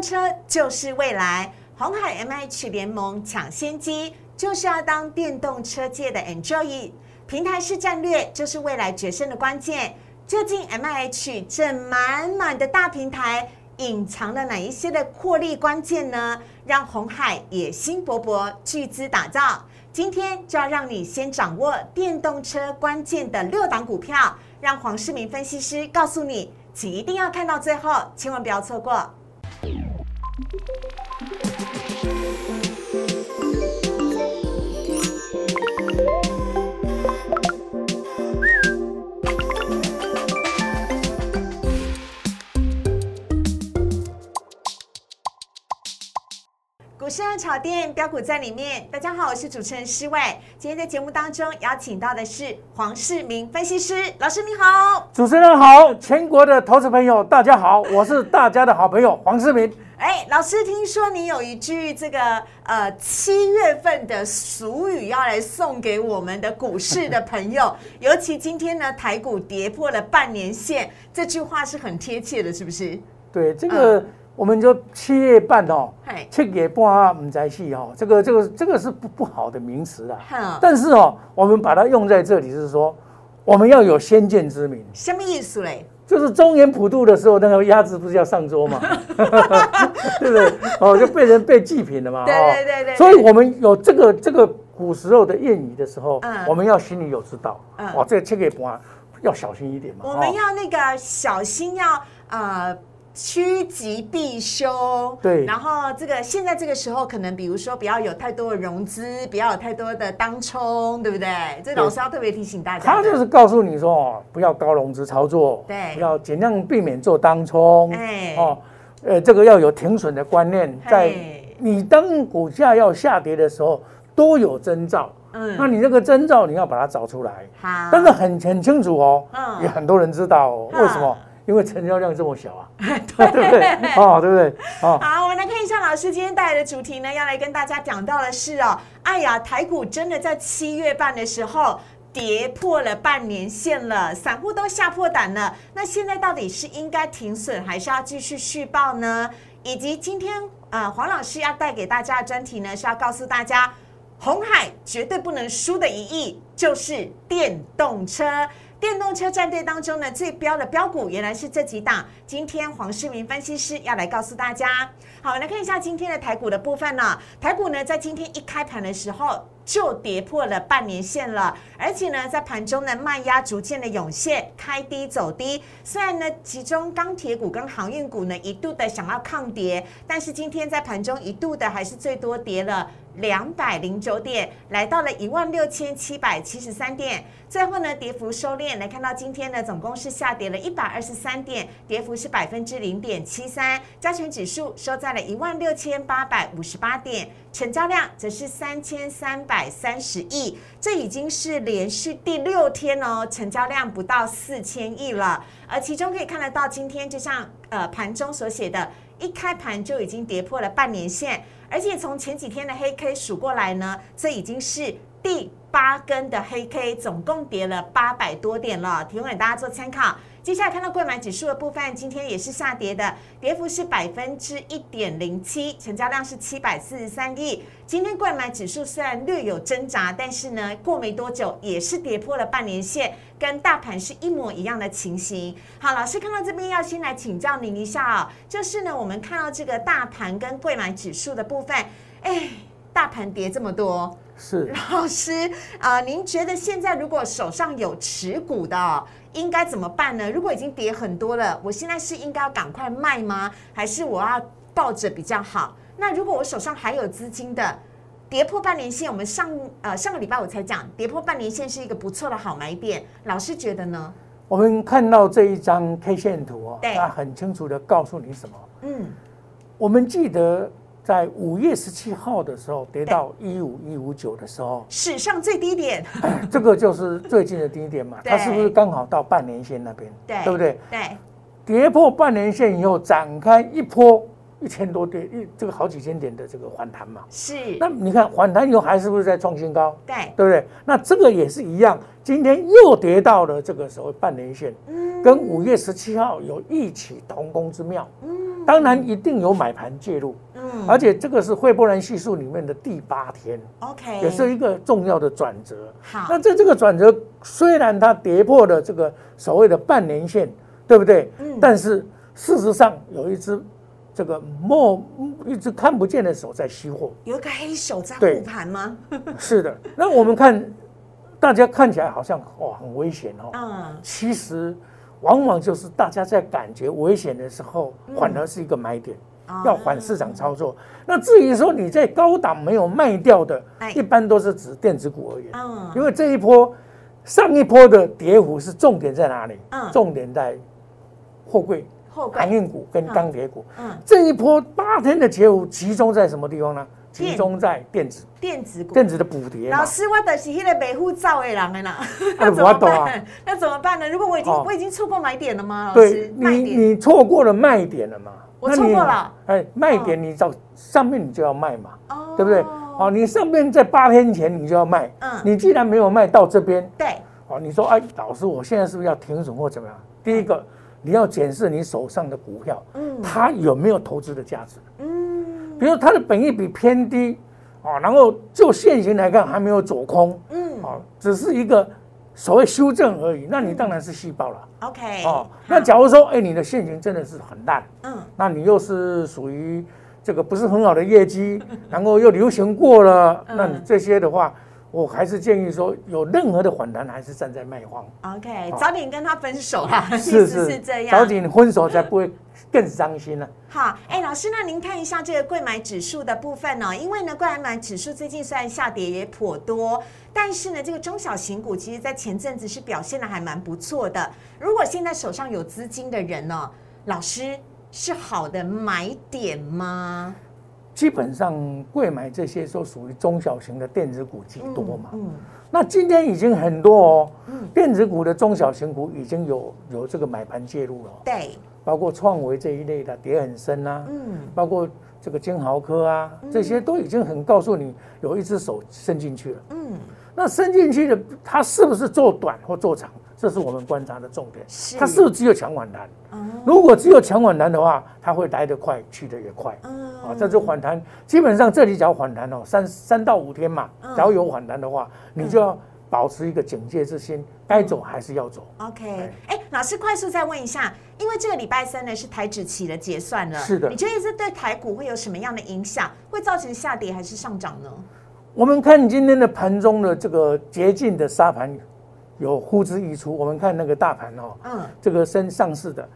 动车就是未来，红海 M H 联盟抢先机，就是要当电动车界的 Enjoy。平台式战略就是未来决胜的关键。究竟 M H 这满满的大平台隐藏了哪一些的获利关键呢？让红海野心勃勃，巨资打造。今天就要让你先掌握电动车关键的六档股票，让黄世明分析师告诉你，请一定要看到最后，千万不要错过。市热炒店标股在里面。大家好，我是主持人施伟。今天在节目当中邀请到的是黄世明分析师老师，你好。主持人好，全国的投资朋友大家好，我是大家的好朋友黄世明。哎，老师，听说你有一句这个呃七月份的俗语要来送给我们的股市的朋友，尤其今天呢台股跌破了半年线，这句话是很贴切的，是不是？对，这个我们就七月半哦，七月半唔在戏哦，这个这个这个是不不好的名词哼啊。但是哦，我们把它用在这里是说，我们要有先见之明。什么意思嘞？就是中原普渡的时候，那个鸭子不是要上桌嘛，对不对？哦，就被人被祭品了嘛。对哦对对对所以我们有这个这个古时候的谚语的时候，嗯我们要心里有知道。嗯哦，这个七月半要小心一点嘛。我们哦要那个小心要呃趋吉避凶，对。然后这个现在这个时候，可能比如说不要有太多的融资，不要有太多的当冲，对不对？这老师要特别提醒大家。他就是告诉你说哦，不要高融资操作，对。不要尽量避免做当冲，哎。哦，呃，这个要有停损的观念，在你当股价要下跌的时候都有征兆，嗯。那你这个征兆你要把它找出来，好，但是很很清楚哦，嗯。也很多人知道哦，嗯为什么？因为成交量这么小啊，对不对？哦，对不对？哦，好，我们来看一下老师今天带来的主题呢，要来跟大家讲到的是哦，哎呀，台股真的在七月半的时候跌破了半年线了，散户都吓破胆了。那现在到底是应该停损，还是要继续续报呢？以及今天呃，黄老师要带给大家的专题呢，是要告诉大家，红海绝对不能输的一役就是电动车。电动车战队当中呢，最标的标股原来是这几档。今天黄世明分析师要来告诉大家。好，来看一下今天的台股的部分呢、台股呢，在今天一开盘的时候就跌破了半年线了，而且呢，在盘中呢卖压逐渐的涌现，开低走低。虽然呢，其中钢铁股跟航运股呢一度的想要抗跌，但是今天在盘中一度的还是最多跌了。两百零九点，来到了一万六千七百七十三点。最后呢，跌幅收敛，来看到今天呢，总共是下跌了一百二十三点，跌幅是百分之零点七三。加权指数收在了一万六千八百五十八点，成交量则是三千三百三十亿，这已经是连续第六天哦，成交量不到四千亿了。而其中可以看得到，今天就像呃盘中所写的，一开盘就已经跌破了半年线。而且从前几天的黑 K 数过来呢，这已经是第八根的黑 K，总共跌了八百多点了，提供给大家做参考。接下来看到购买指数的部分，今天也是下跌的，跌幅是百分之一点零七，成交量是七百四十三亿。今天购买指数虽然略有挣扎，但是呢，过没多久也是跌破了半年线，跟大盘是一模一样的情形。好，老师看到这边要先来请教您一下啊、就是呢，我们看到这个大盘跟贵买指数的部分，哎，大盘跌这么多，是 老师啊、您觉得现在如果手上有持股的哦，应该怎么办呢？如果已经跌很多了，我现在是应该要赶快卖吗？还是我要抱着比较好？那如果我手上还有资金的，跌破半年线，我们上呃上个礼拜我才讲，跌破半年线是一个不错的好买点。老师觉得呢？我们看到这一张 K 线图哦，对它很清楚的告诉你什么。嗯，我们记得在五月十七号的时候跌到一五一五九的时候，史上最低点，这个就是最近的低点嘛，对它是不是刚好到半年线那边？对不对？对，跌破半年线以后展开一波一千多点，一这个好几千点的这个反弹嘛。是，那你看反弹以后还是不是在创新高？对，对不对？那这个也是一样，今天又跌到了这个所谓半年线，嗯跟五月十七号有异曲同工之妙。嗯当然一定有买盘介入，嗯而且这个是惠波兰系数里面的第八天，，OK，也是一个重要的转折。好，那在这个转折，虽然它跌破了这个所谓的半年线，对不对？嗯但是事实上有一只这个莫一只看不见的手在吸货。有一个黑手在对护盘吗？是的，那我们看大家看起来好像哇很危险哦，嗯，其实往往就是大家在感觉危险的时候，反而是一个买点。哦要反市场操作，那至于说你在高档没有卖掉的哎，一般都是指电子股而言。嗯，因为这一波上一波的跌幅是重点在哪里？嗯重点在货柜、后航，运股跟钢铁股。嗯，这一波八天的跌幅集中在什么地方呢？集中在电子，电子股。电子的补跌老。师，我就是那个没护照的人的啦，那 那怎么我懂啊办？那怎么办呢？如果我已经哦我已经错过买点了吗？老对师，你，你错过了卖点了嘛？我错过了。哎，卖点你找上面你就要卖嘛，哦对不对？哦，你上面在八天前你就要卖，嗯你既然没有卖到这边，对，哦，你说哎，老师，我现在是不是要停损或怎么样？第一个，你要检视你手上的股票，嗯它有没有投资的价值。嗯，比如它的本益比偏低，哦，然后就现行来看还没有走空，嗯哦，只是一个所谓修正而已，那你当然是细胞了。，OK，哦，那假如说，哎，你的现行真的是很烂，嗯那你又是属于这个不是很好的业绩，然后又流行过了，嗯那你这些的话，我还是建议说，有任何的反弹还是站在卖方。，OK，好早点跟他分手啦，意是思是这样。早点分手才不会更伤心了、好，哎，老师，那您看一下这个贵买指数的部分呢、因为呢，贵买指数最近虽然下跌也颇多，但是呢，这个中小型股其实在前阵子是表现的还蛮不错的。如果现在手上有资金的人呢、老师是好的买点吗？基本上贵买这些都属于中小型的电子股居多嘛。嗯，那今天已经很多哦，嗯电子股的中小型股已经有有这个买盘介入了哦，对，包括创维这一类的跌很深啊，嗯，包括这个金豪科啊，这些都已经很告诉你有一只手伸进去了。嗯，那伸进去的，它是不是做短或做长，这是我们观察的重点。是它是不是只有强反弹？哦，如果只有强反弹的话，它会来得快，去得也快。嗯啊，这就反弹，基本上这里只要反弹哦，三三到五天嘛，嗯只要有反弹的话，你就要保持一个警戒之心，该走还是要走。OK，哎，老师，快速再问一下，因为这个礼拜三呢是台指期的结算了，是的你觉得这对台股会有什么样的影响？会造成下跌还是上涨呢？我们看今天的盘中的这个洁净的沙盘有呼之欲出，我们看那个大盘哦，嗯，这个升上市的。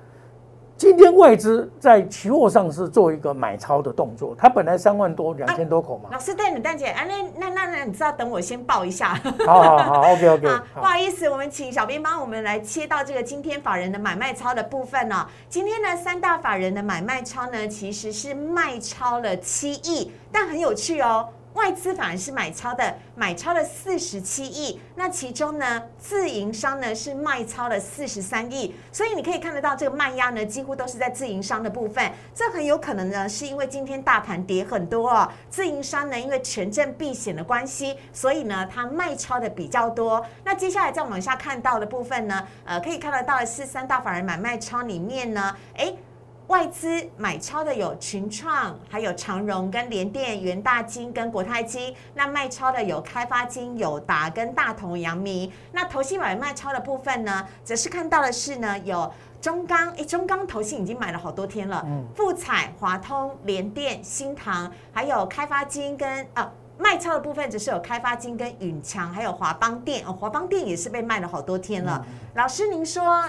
今天外资在期货上是做一个买超的动作，它本来三万多、两千多口嘛。老师，蛋姐蛋姐，啊，那那那那，你知道，等我先报一下。好好好，OK OK，啊，不好，意思，我们请小编帮我们来切到这个今天法人的买卖超的部分呢、今天呢，三大法人的买卖超呢，其实是卖超了七亿，但很有趣哦。外资反而是买超的，买超了四十七亿，那其中呢，自营商呢是卖超了四十三亿，所以你可以看得到这个卖压呢，几乎都是在自营商的部分。这很有可能呢，是因为今天大盘跌很多哦，自营商呢因为权证避险的关系，所以呢它卖超的比较多。那接下来再往下看到的部分呢，呃，可以看得到的是三大法人买卖超里面呢，诶。外资买超的有群创，还有长荣跟联电、元大金跟国泰金。那卖超的有开发金、友达跟大同、阳明。那投信买卖超的部分呢，则是看到的是呢有中钢，诶，中钢投信已经买了好多天了。嗯富彩、华通、联电、新唐，还有开发金跟啊。卖超的部分只是有开发金跟允强，还有华邦电哦，华邦电也是被卖了好多天了。老师，您说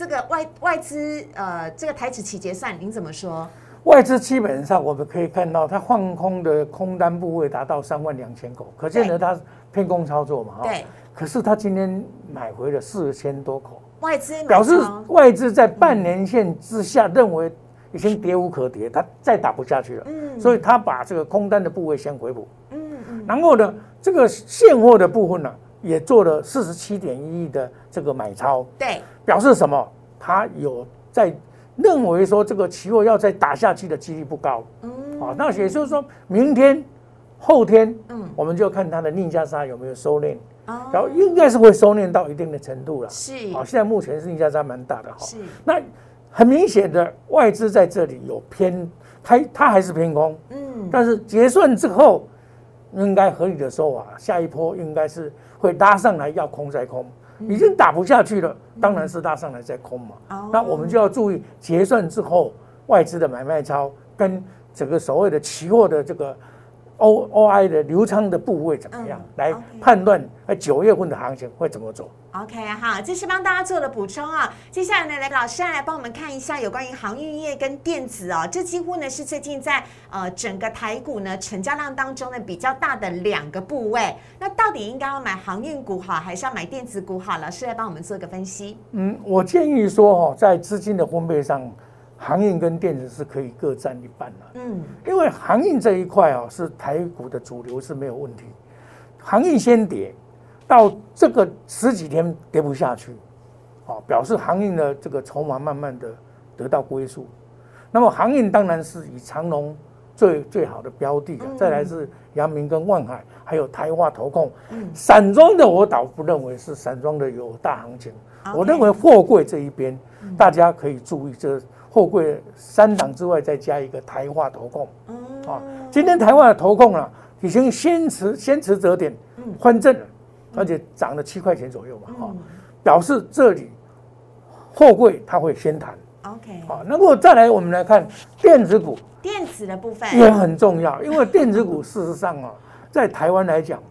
这个外外资呃，这个台指期结算，您怎么说？外资基本上我们可以看到，它放空的空单部位达到三万两千口，可见得它偏空操作嘛，哈。对，可是它今天买回了四千多口，外资表示外资在半年线之下认为已经跌无可跌，它再打不下去了，嗯。所以它把这个空单的部位先回补，嗯嗯，然后呢，这个现货的部分呢，也做了四十七点一亿的这个买超，对，表示什么？他有在认为说这个期货要再打下去的几率不高，嗯。啊，那也就是说明天、后天，嗯。我们就看它的逆价差有没有收敛，哦。然后应该是会收敛到一定的程度了。是。啊，现在目前是逆价差蛮大的哈。是，那很明显的外资在这里有偏，它它还是偏空，嗯，但是结算之后，应该合理的说啊，下一波应该是会拉上来，要空再空，已经打不下去了，当然是拉上来再空嘛。哦。那我们就要注意结算之后外资的买卖超跟整个所谓的期货的这个 O O I 的流仓的部位怎么样，嗯来判断呃九月份的行情会怎么走。OK，好，这是帮大家做的补充啊。接下来呢，来老师来帮我们看一下有关于航运业跟电子哦，这几乎呢是最近在呃整个台股呢成交量当中呢比较大的两个部位。那到底应该要买航运股好，还是要买电子股好？老师来帮我们做一个分析。嗯，我建议说哈，在资金的分配上，航运跟电子是可以各占一半的。嗯，因为航运这一块啊，是台股的主流是没有问题。航运先跌，到这个十几天跌不下去，哦，表示航运的这个筹码慢慢的得到归宿。那么航运当然是以长隆最最好的标的再来是阳明跟万海，还有台化投控。嗯散装的我倒不认为是散装的有大行情，我认为货柜这一边大家可以注意，这货柜三档之外再加一个台化投控。嗯啊，今天台湾的投控啊，已经先持先持折点换正了，而且涨了七块钱左右嘛，哈、嗯表示这里货柜它会先弹 OK，好。那么再来，我们来看电子股。电子的部分。也很重要，因为电子股 事实上啊，在台湾来讲，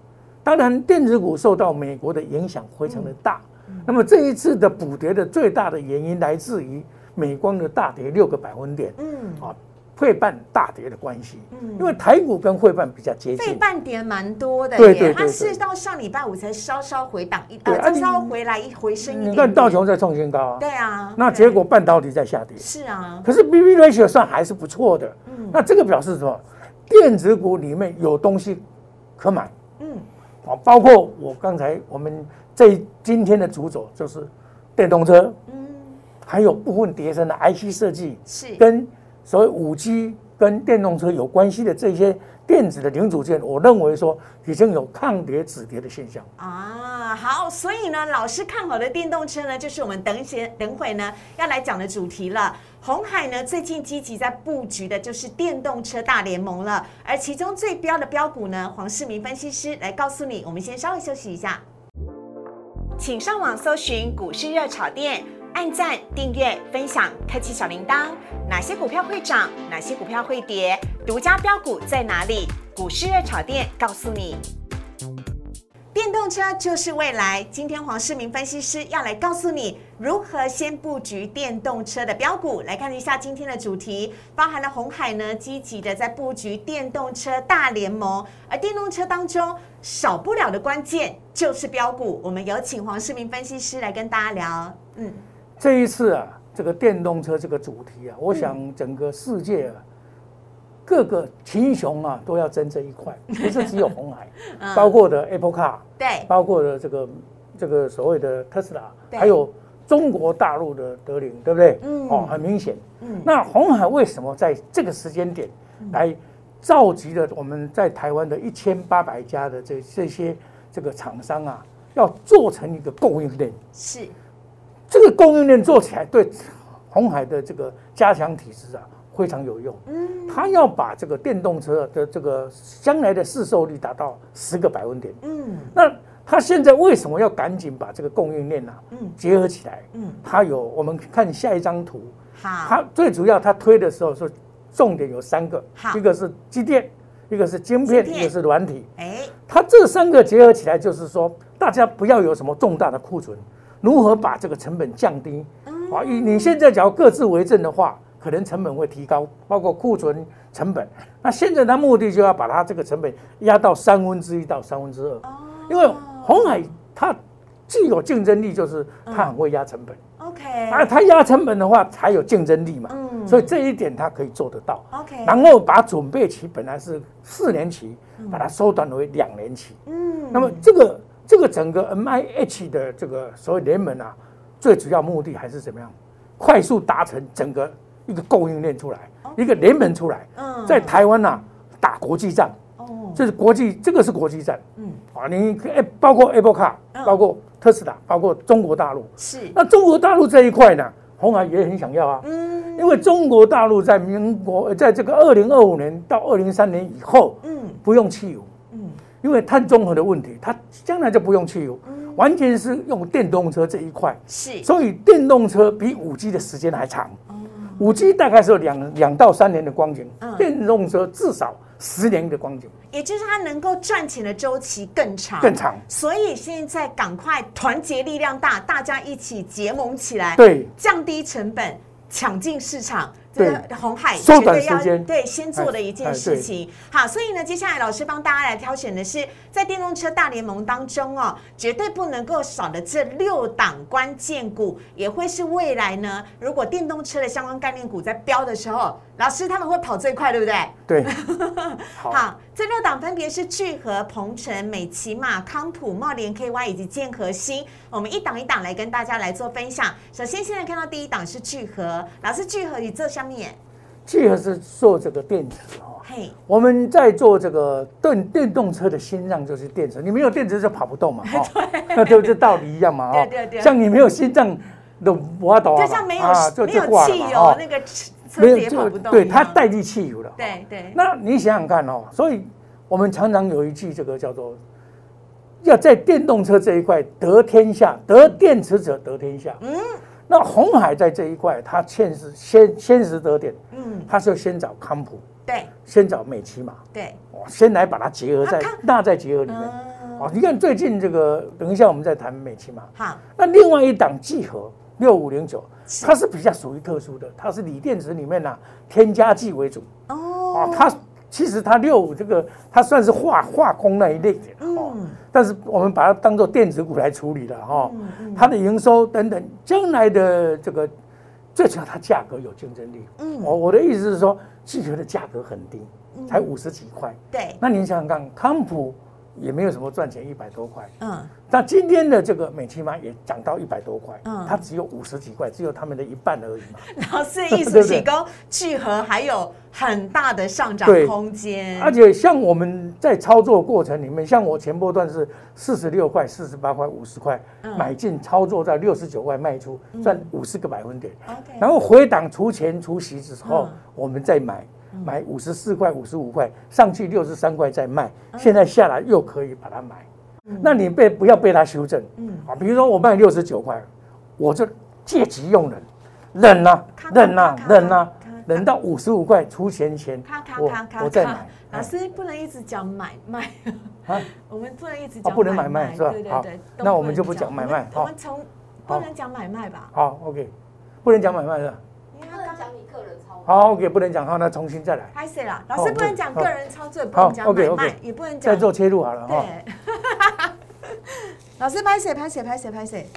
当然电子股受到美国的影响非常的大。那么这一次的补跌的最大的原因来自于美光的大跌六个百分点，嗯。啊，汇办大跌的关系。嗯。因为台股跟汇办比较接近，汇，半跌蛮多的，对对对它是到上礼拜五才稍稍回档一，呃，对啊稍稍回来一回升一点你看道琼在创新高啊，对啊，那结果半导体在下跌，是啊，可是 B B ratio 算还是不错的。嗯。那这个表示什么？电子股里面有东西可买。嗯。啊，包括我刚才我们这今天的主轴就是电动车，嗯，还有部分叠升的 IC 设计，是跟所谓五 G 跟电动车有关系的这些电子的零组件，我认为说已经有抗跌止跌的现象。啊，好，所以呢，老师看好的电动车呢，就是我们等一些等会呢要来讲的主题了。红海呢最近积极在布局的就是电动车大联盟了，而其中最标的标股呢，黄世明分析师来告诉你。我们先稍微休息一下，请上网搜寻股市热炒店。按赞、订阅、分享，开启小铃铛。哪些股票会涨？哪些股票会跌？独家标股在哪里？股市热炒店告诉你。电动车就是未来。今天黄世明分析师要来告诉你如何先布局电动车的标股。来看一下今天的主题，包含了红海呢积极的在布局电动车大联盟，而电动车当中少不了的关键就是标股。我们有请黄世明分析师来跟大家聊。嗯，这一次啊，这个电动车这个主题啊，我想整个世界啊，各个群雄啊都要争这一块，不是只有红海，嗯。包括的 Apple Car，对，包括的这个这个所谓的特斯拉，对。还有中国大陆的德林，对不对？嗯。哦，很明显。嗯。那红海为什么在这个时间点来召集了我们在台湾的一千八百家的这这些这个厂商啊，要做成一个供应链？是，这个供应链做起来对红海的这个加强体制啊非常有用。嗯，他要把这个电动车的这个将来的市售率达到十个百分点。嗯。那他现在为什么要赶紧把这个供应链呢嗯。结合起来？嗯，它有我们看下一张图，好，它最主要它推的时候说重点有三个，一个是机电，一个是晶片，晶片。一个是软体。哎，它这三个结合起来，就是说大家不要有什么重大的库存，如何把这个成本降低？嗯。啊，你你现在只要各自为政的话，可能成本会提高，包括库存成本。那现在它目的就要把它这个成本压到三分之一到三分之二，哦。因为红海它既有竞争力，就是它很会压成本，OK，啊，它压成本的话才有竞争力嘛，嗯。所以这一点它可以做得到。OK，然后把准备期本来是四年期，把它缩短为两年期。嗯，那么这个这个整个 M I H 的这个所谓联盟啊，最主要目的还是怎么样？快速达成整个一个供应链出来，一个联盟出来，嗯。在台湾呐、打国际战，哦，这是国际，这个是国际战。嗯。啊！你哎，包括 Apple Car，嗯。包括特斯拉，包括中国大陆。是。那中国大陆这一块呢，红海也很想要啊，嗯。因为中国大陆在民国呃在这个二零二五年到二零三年以后嗯。不用汽油，嗯因为碳中和的问题，它将来就不用汽油，完全是用电动车这一块，是。所以电动车比五 G 的时间还长。五 G 大概是有两两到三年的光景嗯，电动车至少十年的光景，也就是它能够赚钱的周期更长，更长。所以现在赶快团结力量大，大家一起结盟起来，对，降低成本，抢进市场。对这个红海缩短绝对要时间对先做的一件事情。好，所以呢，接下来老师帮大家来挑选的是在电动车大联盟当中哦，绝对不能够少的这六档关键股，也会是未来呢，如果电动车的相关概念股在飙的时候，老师他们会跑最快，对不对？对，好，好，这六档分别是聚合、鹏程、美骑马、康普、茂联 KY 以及建和新。我们一档一档来跟大家来做分享。首先，现在看到第一档是聚合，老师聚合你这下面，聚合是做这个电池哦。嘿，我们在做这个电电动车的心脏就是电池，你没有电池就跑不动嘛，哈，那对 这道理一样嘛，哈对对对。像你没有心脏都不要抖啊，就像没有、没有汽油，哈那个没有子也跑不动对，它代替汽油了。对对，那你想想看哦，所以我们常常有一句这个叫做，要在电动车这一块得天下，得电池者得天下。嗯，那红海在这一块，它先是先先时得点，嗯，它是先找康普，对。先找美骑马，对，哦，先来把它结合在纳在结合里面。嗯，哦，你看最近这个，等一下我们再谈美骑马。好，那另外一档聚合六五零九，它是比较属于特殊的，它是锂电池里面呢、添加剂为主。哦。哦，，它其实它六五这个它算是化化工那一类的哦，嗯但是我们把它当做电子股来处理了哈、它的营收等等，将来的这个最主要它价格有竞争力。嗯。我我的意思是说，汽车的价格很低，才五十几块。对，那您想想看，康普也没有什么赚钱，一百多块。嗯，那今天的这个美骑马也涨到一百多块，嗯。它只有五十几块，只有他们的一半而已嘛。老师的意思对不对？提供聚合还有很大的上涨空间，而且像我们在操作过程里面，像我前波段是四十六块、四十八块、五十块嗯。买进，操作在六十九块卖出，赚五十个百分点。然后回档除钱除息之后嗯，我们再买，买五十四块、五十五块，上去六十三块再卖，现在下来又可以把它买。那你被不要被它修正。嗯。啊？比如说我卖六十九块，我就借机用人，忍啊，忍啊咔，咔忍啊咔咔，忍到五十五块出钱前咔咔，我咔咔咔我再买。老师不能一直讲买卖，啊，我们不能一直哦讲不能买卖是吧？好对对。对，那我们就不能讲。买卖我们从不能讲买卖吧？好，OK，不能讲买卖是吧？因为他刚不能讲你个人。好，OK，不能讲，好，那重新再来，拍谁啦？老好师不能讲好个人操作，不好能讲，OK，买卖，也不能讲再做切入好了哈。对。老师拍谁？拍谁？拍谁？拍谁？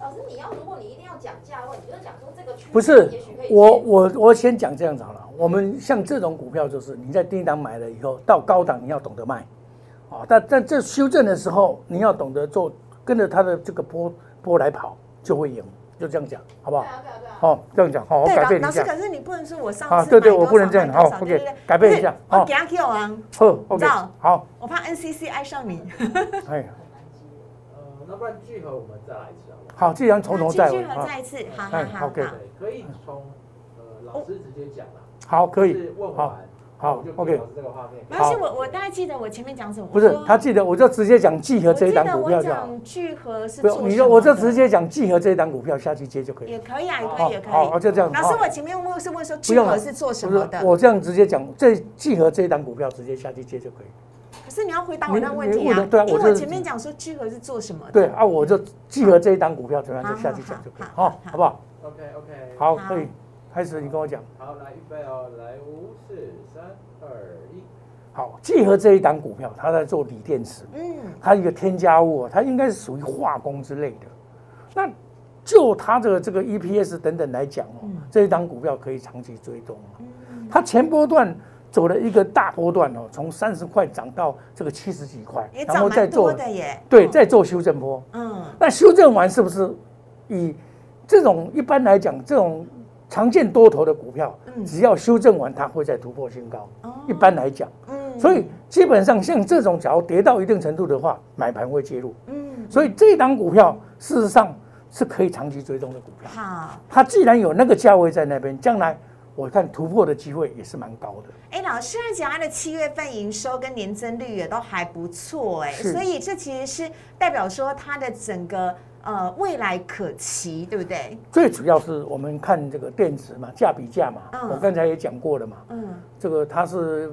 老师，你要如果你一定要讲价位，你就讲说这个区不是我我我先讲这样子好了。我们像这种股票，就是你在低档买了以后，到高档你要懂得卖，啊，但但这修正的时候，你要懂得做，跟着它的这个波波来跑，就会赢，就这样讲，好不好对？啊啊啊。好，这样讲，好，我改变一下。可是你不能说我上啊次对对我不能这样好 OK，改变一下我给他 Q 啊，好知，OK，道好，我怕 NCC 爱上你。哎，呃，那不然聚合我们再来一次好好？既然从头再聚尾啊，合再一次，好好哎好好。OK，可以从呃老师直接讲了，好，可以，问好完，好就 OK 老师我我大概记得我前面讲什么。不是他记得，我就直接讲聚合这一档股票就好。讲聚合是不用，做什么的你就我就直接讲聚合这一档股票下去接就可以。也可以啊，也可以，也可以，好。就这样。老师，我前面问是问说聚合是做什不是么的？我这样直接讲，这聚合这一档股票直接下去接就可以。可是你要回答我那个问题啊因为我前面讲说聚合是做什么的。对啊，我就聚合这一档股票怎么样就下去讲就可以，好好好，好不好？OK OK。好，好可以开始，你跟我讲。好，来预备哦，来五四三二一。好，集合这一档股票，它在做锂电池，嗯，它一个添加物哦，它应该是属于化工之类的。那就它的这个 EPS 等等来讲哦，嗯这一档股票可以长期追踪哦。它前波段走了一个大波段哦，从三十块涨到这个七十几块然后再做的耶。对，嗯再做修正波。嗯那修正完是不是以这种一般来讲，这种常见多头的股票，嗯只要修正完，它会再突破新高。哦一般来讲，嗯所以基本上像这种，假如跌到一定程度的话，买盘会介入。嗯所以这一档股票，事实上是可以长期追踪的股票。好，它既然有那个价位在那边，将来我看突破的机会也是蛮高的。哎，老师，而且它的七月份营收跟年增率也都还不错，哎，所以这其实是代表说它的整个呃未来可期，对不对？最主要是我们看这个电池嘛，价比价嘛，嗯我刚才也讲过了嘛，嗯这个它是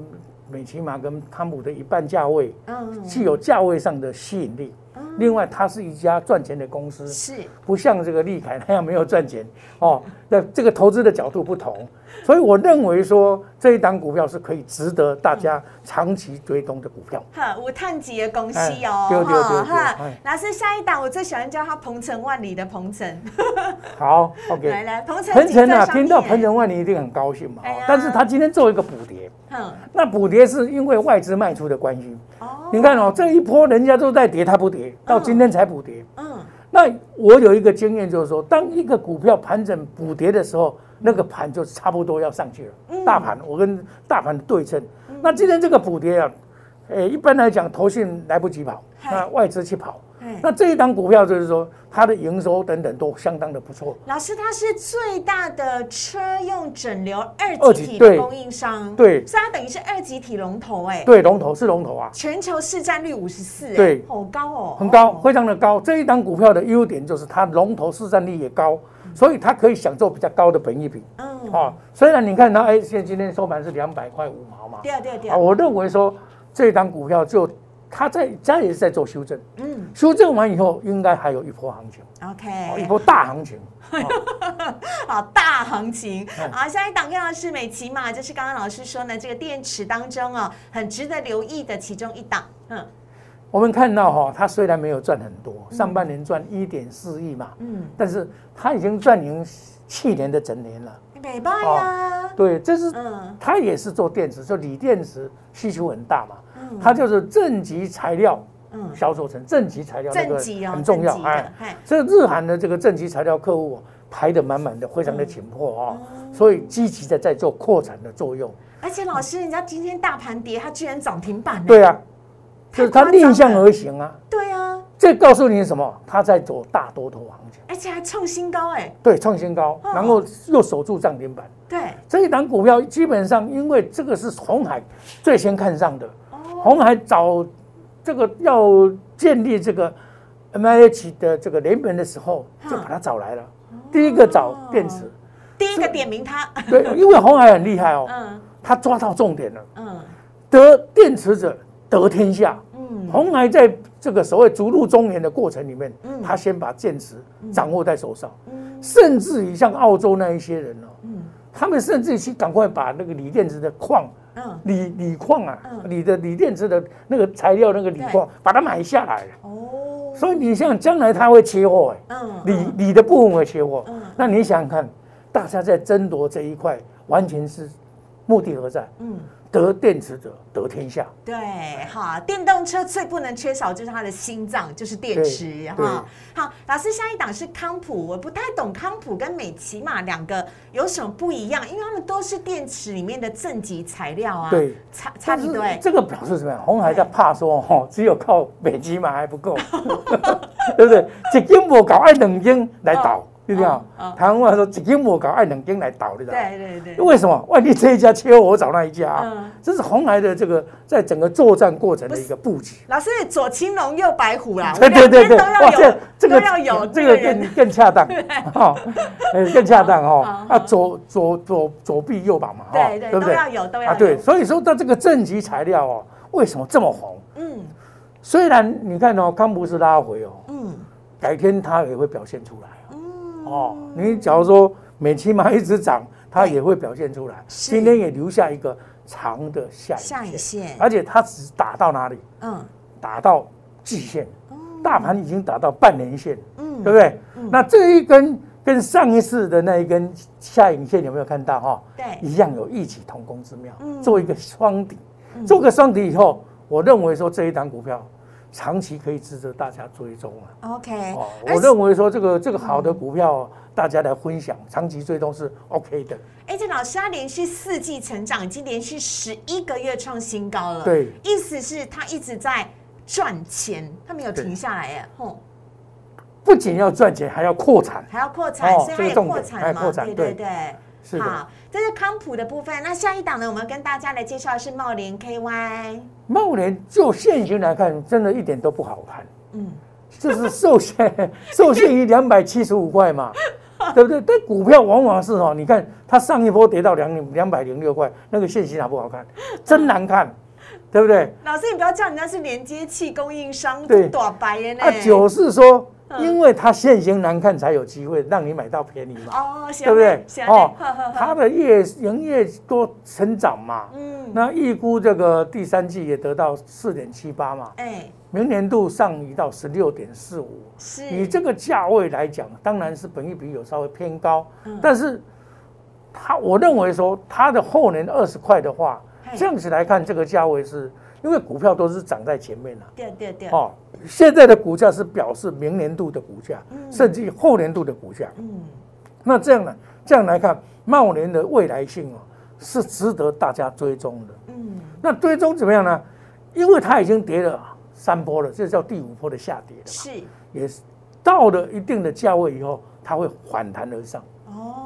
美骑马跟汤姆的一半价位，嗯，具有价位上的吸引力。另外，它是一家赚钱的公司，是不像这个利凯那样没有赚钱哦。那这个投资的角度不同，所以我认为说这一档股票是可以值得大家长期追踪的股票。哈，无碳级的恭喜哦，哎对对对对。老师，下一档我最喜欢叫它鹏程万里的鹏程，好，OK。来来，鹏程鹏程啊，听到面鹏程万里一定很高兴嘛。哎但是他今天做一个补跌，嗯，那补跌是因为外资卖出的关系。哦，你看哦，这一波人家都在跌，他不跌，到今天才补跌。嗯，那我有一个经验，就是说，当一个股票盘整补跌的时候，那个盘就差不多要上去了。嗯。大盘，我跟大盘对称。那今天这个补跌啊，诶，一般来讲，投信来不及跑，那外资去跑。哎那这一档股票就是说，它的营收等等都相当的不错。老师，它是最大的车用整流二二级体的供应商，对。所以它等于是二级体龙头，哎，对，龙头是龙头啊，全球市占率五十四，对。好高哦，很高，哦。非常的高。这一档股票的优点就是它龙头市占率也高，所以它可以享受比较高的本益比。嗯，啊，虽然你看它，哎，现在今天收盘是两百块五毛嘛，对啊对啊对啊，啊，我认为说这一档股票就它在它也是在做修正，嗯。修正完以后应该还有一波行情，，OK，一波大行情。好大行情。哎好，下一档看到是美琪嘛，就是刚刚老师说呢，这个电池当中哦，很值得留意的其中一档，嗯我们看到哈，它虽然没有赚很多，上半年赚一点四亿嘛，嗯，但是它已经赚赢去年的整年了。美拜呀，对，这是嗯。它也是做电池，就锂电池需求很大嘛，嗯。它就是正极材料嗯，销售成正极材料，那个正极哦，很重要哎。嗨这日韩的这个正极材料客户、哦、排得满满的，非常的紧迫哦，所以积极的在做扩产的作用。而且老师，人家今天大盘跌，它居然涨停板呢，对啊，就是它太夸张逆向而行啊。对啊，这告诉你什么？它在走大多头行情，而且还创新高哎，对，创新高，嗯然后又守住涨停板。对，这一档股票基本上，因为这个是红海最先看上的，哦，红海找这个要建立这个 M I H 的这个联盟的时候，就把它找来了。第一个找电池，第一个点名它，对，因为红海很厉害哦，嗯。他抓到重点了，嗯。得电池者得天下。嗯，红海在这个所谓逐鹿中原的过程里面嗯，他先把电池掌握在手上，嗯。甚至于像澳洲那一些人哦，嗯。他们甚至去赶快把那个锂电池的矿、嗯，锂锂矿啊嗯，锂的锂电池的那个材料那个锂矿，把它买下来了。哦，所以你想，将来它会缺货哎，嗯锂锂的部分会缺货。嗯。那你想想看，大家在争夺这一块，完全是目的何在？嗯。得电池者得天下。对，哈，电动车最不能缺少就是它的心脏，就是电池哈。好，老师下一档是康普，我不太懂康普跟美骑马两个有什么不一样，因为他们都是电池里面的正极材料啊。对，差差别对。这个表示什么样？红海在怕说，哦，只有靠美骑马还不够，对不对？一斤无搞，爱两斤来倒，对不对嗯嗯？台湾话说，一斤无搞，爱两斤来倒，你知道吗？对对对，为什么？万一这一家缺，我找那一家啊嗯。这是红海的这个在整个作战过程的一个布局。老师左青龙右白虎啦，对对对对，我两边都要有，这个要有这个更更恰当，哈，呃更恰当哦嗯。啊，左左左左臂右膀嘛，哈对对都要有都要啊，对，所以说到这个正极材料哦，为什么这么红？嗯虽然你看哦，康博士拉回哦，嗯改天它也会表现出来嗯哦。你假如说美期嘛一直涨，它也会表现出来。今天也留下一个长的下下影影线，而且它只打到哪里？嗯打到季线，大盘已经打到半年线，嗯对不对？那这一根跟上一次的那一根下影线有没有看到哈？对一样有异曲同工之妙嗯，做一个双底，做个双底以后，我认为说这一档股票长期可以值得大家追踪啊。，OK，哦，我认为说这个这个好的股票，大家来分享，长期追踪是 OK 的。而且老师，他连续四季成长，已经连续十一个月创新高了。对，意思是他一直在赚钱，他没有停下来耶。吼，不不仅要赚钱，还要扩产。还要扩产，哦所以它也这个重点扩产嘛，产对对对对。是好，这是康普的部分。那下一档呢，我们跟大家来介绍的是茂联 KY。茂联就现行来看，真的一点都不好看，嗯，就是受限受限于两百七十五块嘛，对不对？但股票往往是哦，你看它上一波跌到两两百零六块，那个现形好不好看？真难看，对不对？老师，你不要叫人家是连接器供应商，对这短白的呢。啊，九是说，嗯因为它现行难看，才有机会让你买到便宜嘛，哦，对对？不对？哦，它的业营业多成长嘛，嗯，那预估这个第三季也得到四点七八嘛，哎，明年度上移到十六点四五。是。以这个价位来讲，当然是本益比有稍微偏高，嗯。但是它我认为说它的后年二十块的话嘿，这样子来看，这个价位是因为股票都是涨在前面了、对对对，哦，现在的股价是表示明年度的股价，嗯甚至于后年度的股价。嗯，那这样呢，这样来看，茂联的未来性哦，是值得大家追踪的。嗯，那追踪怎么样呢？因为它已经跌了三波了，这叫第五波的下跌了。是也是到了一定的价位以后，它会反弹而上。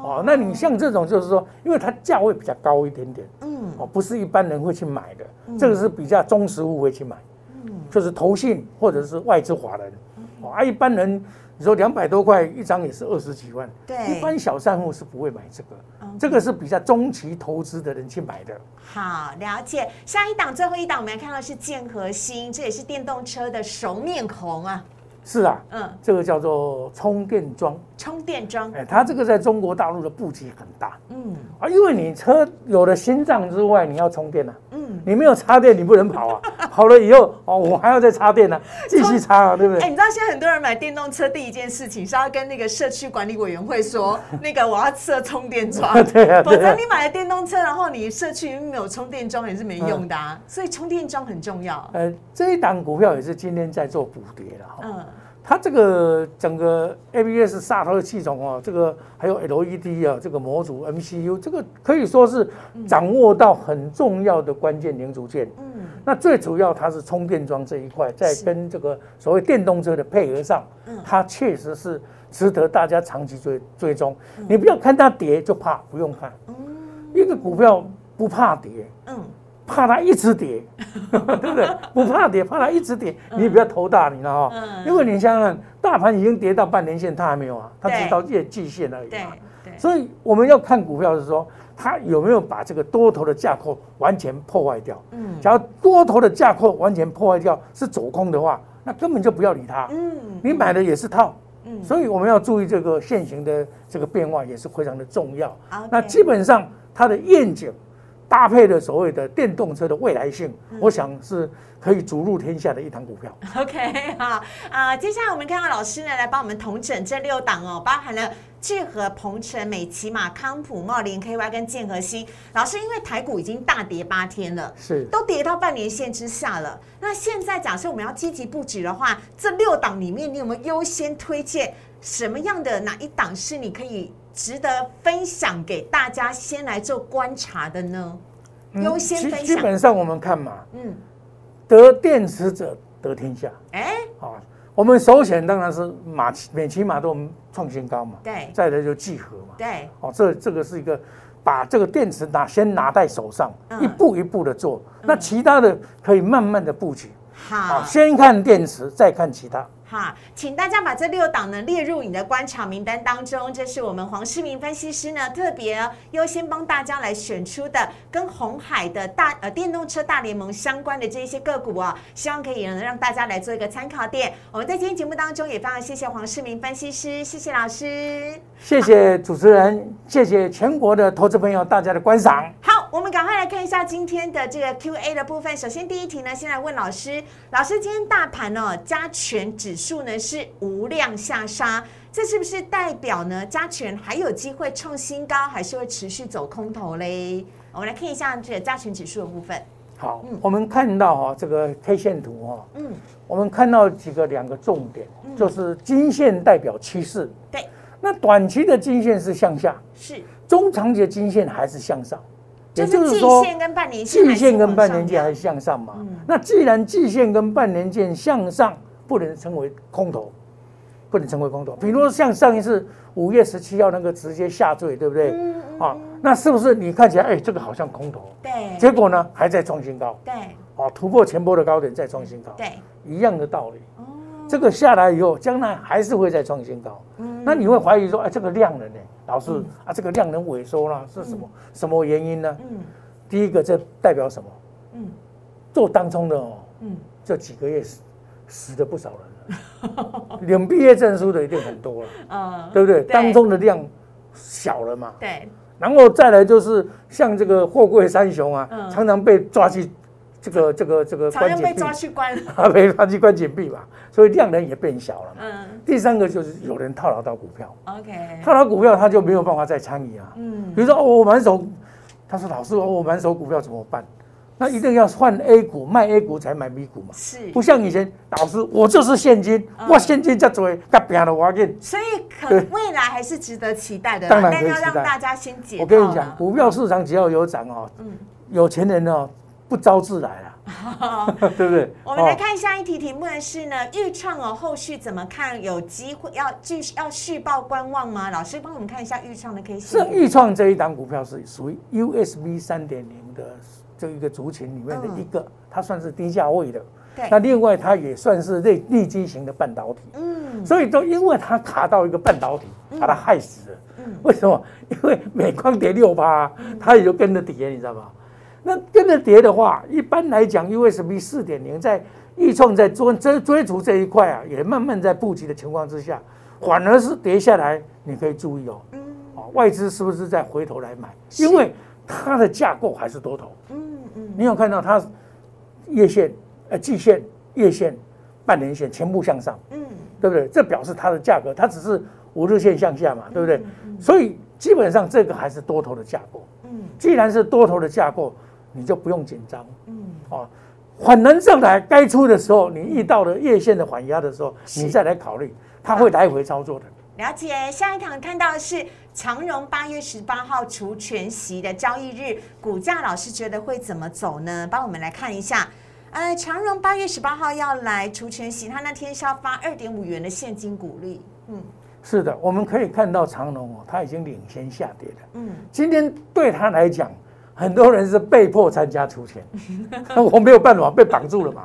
哦哦，那你像这种就是说，因为它价位比较高一点点，嗯。哦，不是一般人会去买的，嗯。这个是比较中实户会去买，嗯，就是投信或者是外资华人，哦，啊，一般人你说两百多块一张也是二十几万，对。一般小散户是不会买这个，嗯。这个是比较中期投资的人去买的。好了解。下一档最后一档，我们来看到是建和新，这也是电动车的熟面孔啊，是啊，嗯，这个叫做充电桩，充电桩，哎，它这个在中国大陆的布局很大。嗯。啊，因为你车有了心脏之外，你要充电啊。嗯。你没有插电，你不能跑啊！跑了以后，哦，我还要再插电呢、继续插啊，对不对哎、对？你知道现在很多人买电动车，第一件事情是要跟那个社区管理委员会说，那个我要设充电桩，对啊否则你买了电动车，然后你社区没有充电桩也是没用的嗯啊。所以充电桩很重要。呃，这一档股票也是今天在做补跌了哈。嗯，它这个整个 ABS 刹车系统哦，这个还有 LED 啊，这个模组 MCU，这个可以说是掌握到很重要的关键零组件。嗯，那最主要它是充电桩这一块，在跟这个所谓电动车的配合上嗯，它确实是值得大家长期追追踪。嗯你不要看它跌就怕，不用看。一个股票不怕跌，嗯，怕它一直跌，对不对？不怕跌，怕它一直跌，你不要头大，你知道因为你想想看，大盘已经跌到半年线，它还没有啊，它对只到月季线而已所以我们要看股票是说，它有没有把这个多头的架构完全破坏掉。嗯。假如多头的架构完全破坏掉，是走空的话，那根本就不要理它。嗯，你买的也是套，嗯。所以我们要注意这个现行的这个变化也是非常的重要。那基本上它的愿景搭配的所谓的电动车的未来性，嗯我想是可以逐入天下的一档股票。OK 好啊、接下来我们看到老师呢来帮我们统整这六档哦，包含了聚合、鹏程、美骑马、康普、茂林 KY 跟建和新。老师，因为台股已经大跌八天了。是都跌到半年线之下了。那现在假设我们要积极布局的话，这六档里面，你有没有优先推荐什么样的哪一档是你可以值得分享给大家先来做观察的呢？优先基分享。基本上我们看嘛，嗯，得电池者得天下哎，好。我们首选当然是马美骑马都创新高嘛，对再来就聚合嘛。对，哦，这这个是一个把这个电池拿先拿在手上，嗯一步一步的做，那其他的可以慢慢的布局。好啊，。先看电池，再看其他。好，请大家把这六档呢列入你的观察名单当中。这是我们黄世明分析师呢特别优先帮大家来选出的跟红海的大呃电动车大联盟相关的这一些个股啊，希望可以呢让大家来做一个参考点。我们在今天节目当中也非常谢谢黄世明分析师，谢谢老师。谢谢主持人，谢谢全国的投资朋友大家的观赏。好，我们赶快来看一下今天的这个 Q&A 的部分。首先第一题呢，先来问老师，老师今天大盘哦加权指数呢是无量下杀，这是不是代表呢加权还有机会创新高，还是会持续走空头嘞？我们来看一下这个加权指数的部分。好嗯，我们看到哈这个 K 线图哈，嗯，我们看到几个两个重点，就是金线代表趋势，对，那短期的金线是向下，是，中长期的金线还是向上，就是季线跟半年线季线跟半年线还是向上嘛嗯？那既然季线跟半年线向上，不能称为空头，不能成为空头。比如说像上一次五月十七号那个直接下坠，对不对？啊，那是不是你看起来哎这个好像空头？对结果呢还在创新高，对啊，突破前波的高点再创新高，对，一样的道理。哦，这个下来以后，将来还是会再创新高。嗯那你会怀疑说，哎，这个量了呢？老师嗯。啊，这个量能萎缩了，是什么？什么原因呢？嗯。第一个，这代表什么？嗯。做当中的哦，嗯，这几个月死死了不少人了，领毕业证书的一定很多了，啊，对不对？对。当中的量小了嘛，对，然后再来就是像这个货柜三雄啊，嗯。常常被抓去这个这个这个关紧闭抓去关，啊，被抓去关紧闭嘛，所以量能也变小了嘛。嗯第三个就是有人套牢到股票，，OK，套牢股票他就没有办法再参与啊。嗯比如说哦，我满手，他说老师，哦我满手股票怎么办？那一定要换 A 股，卖 A 股才买 B 股嘛。是，不像以前，老师我就是现金，嗯我现金在做，甲拼了我紧。所以可未来还是值得期待的啦，当然但要让大家先解套我跟你讲，股票市场只要有涨哦，嗯，有钱人哦不招自来了，对不对？我们来哦看下一题题目的是呢，预创哦，后续怎么看？有机会要继续要续报观望吗？老师帮我们看一下预创的 K 线。是豫创这一档股票是属于 USB 三点零的这一个族群里面的一个，它算是低价位的。那另外它也算是类立基型的半导体，嗯所以都因为它卡到一个半导体，把它害死了。嗯为什么？因为美光跌六趴，它也就跟着跌，你知道吗？那跟着跌的话，一般来讲，USB 四点零在易创在追追追逐这一块啊，也慢慢在布局的情况之下，反而是跌下来，你可以注意哦，嗯哦，外资是不是在回头来买？因为它的架构还是多头。嗯嗯你有看到它月线、呃季线、月线、半年线全部向上，嗯对不对？这表示它的价格，它只是五日线向下嘛，对不对？嗯所以基本上这个还是多头的架构。嗯既然是多头的架构，你就不用紧张嗯哦。反弹上来该出的时候，你遇到了月线的缓压的时候，你再来考虑，它会来回操作的。了解。下一堂看到的是长荣八月十八号除权息的交易日，股价老师觉得会怎么走呢？帮我们来看一下。呃，长荣八月十八号要来除权息，他那天是要发二点五元的现金股利。嗯是的，我们可以看到长荣哦，它已经领先下跌了。嗯，今天对他来讲，很多人是被迫参加出钱，我没有办法被绑住了嘛。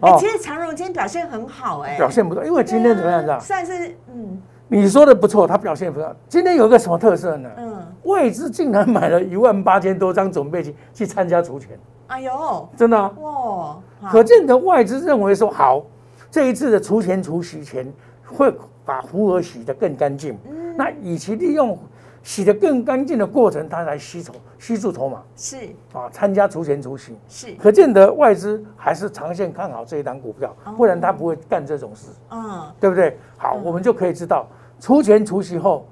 哎、其实长荣今天表现很好、哎，表现不错，因为今天怎么样？知道？算是嗯你说的不错，他表现不错。今天有个什么特色呢？嗯，外资竟然买了一万八千多张准备金去参加除权，哎呦，真的、啊。哇，可见的外资认为说，好，这一次的除权除息钱会把福额洗得更干净。嗯那与其利用洗得更干净的过程，它来吸筹吸住筹码。是。啊，参加除权除息。是，可见得外资还是长线看好这一档股票，不然他不会干这种事，嗯，对不对？好，嗯。我们就可以知道，除权除息后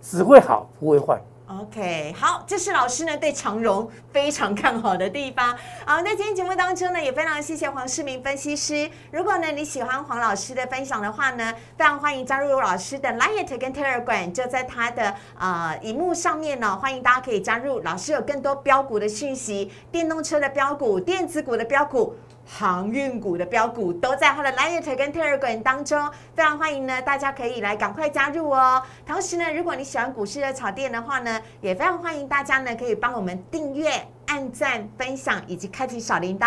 只会好不会坏。OK，好，这是老师呢对长荣非常看好的地方。好，那今天节目当中呢，也非常谢谢黄世明分析师。如果呢你喜欢黄老师的分享的话呢，非常欢迎加入老师的 Light 跟 Telegram，就在他的呃荧幕上面呢，欢迎大家可以加入。老师有更多标股的讯息，电动车的标股、电子股的标股。航运股的标股都在他的 Light 跟 Telegram 当中，非常欢迎呢，大家可以来赶快加入哦。同时呢，如果你喜欢股市的炒店的话呢，也非常欢迎大家呢可以帮我们订阅、按赞、分享以及开启小铃铛。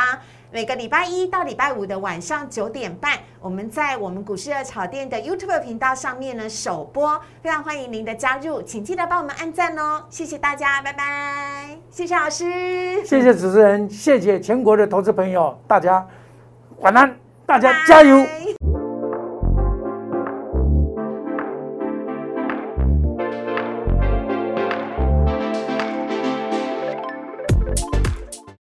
每个礼拜一到礼拜五的晚上九点半，我们在我们股市热炒店的 YouTube 频道上面呢首播，非常欢迎您的加入，请记得帮我们按赞哦，谢谢大家，拜拜，谢谢老师，谢谢主持人，谢谢全国的投资朋友，大家晚安，大家加油！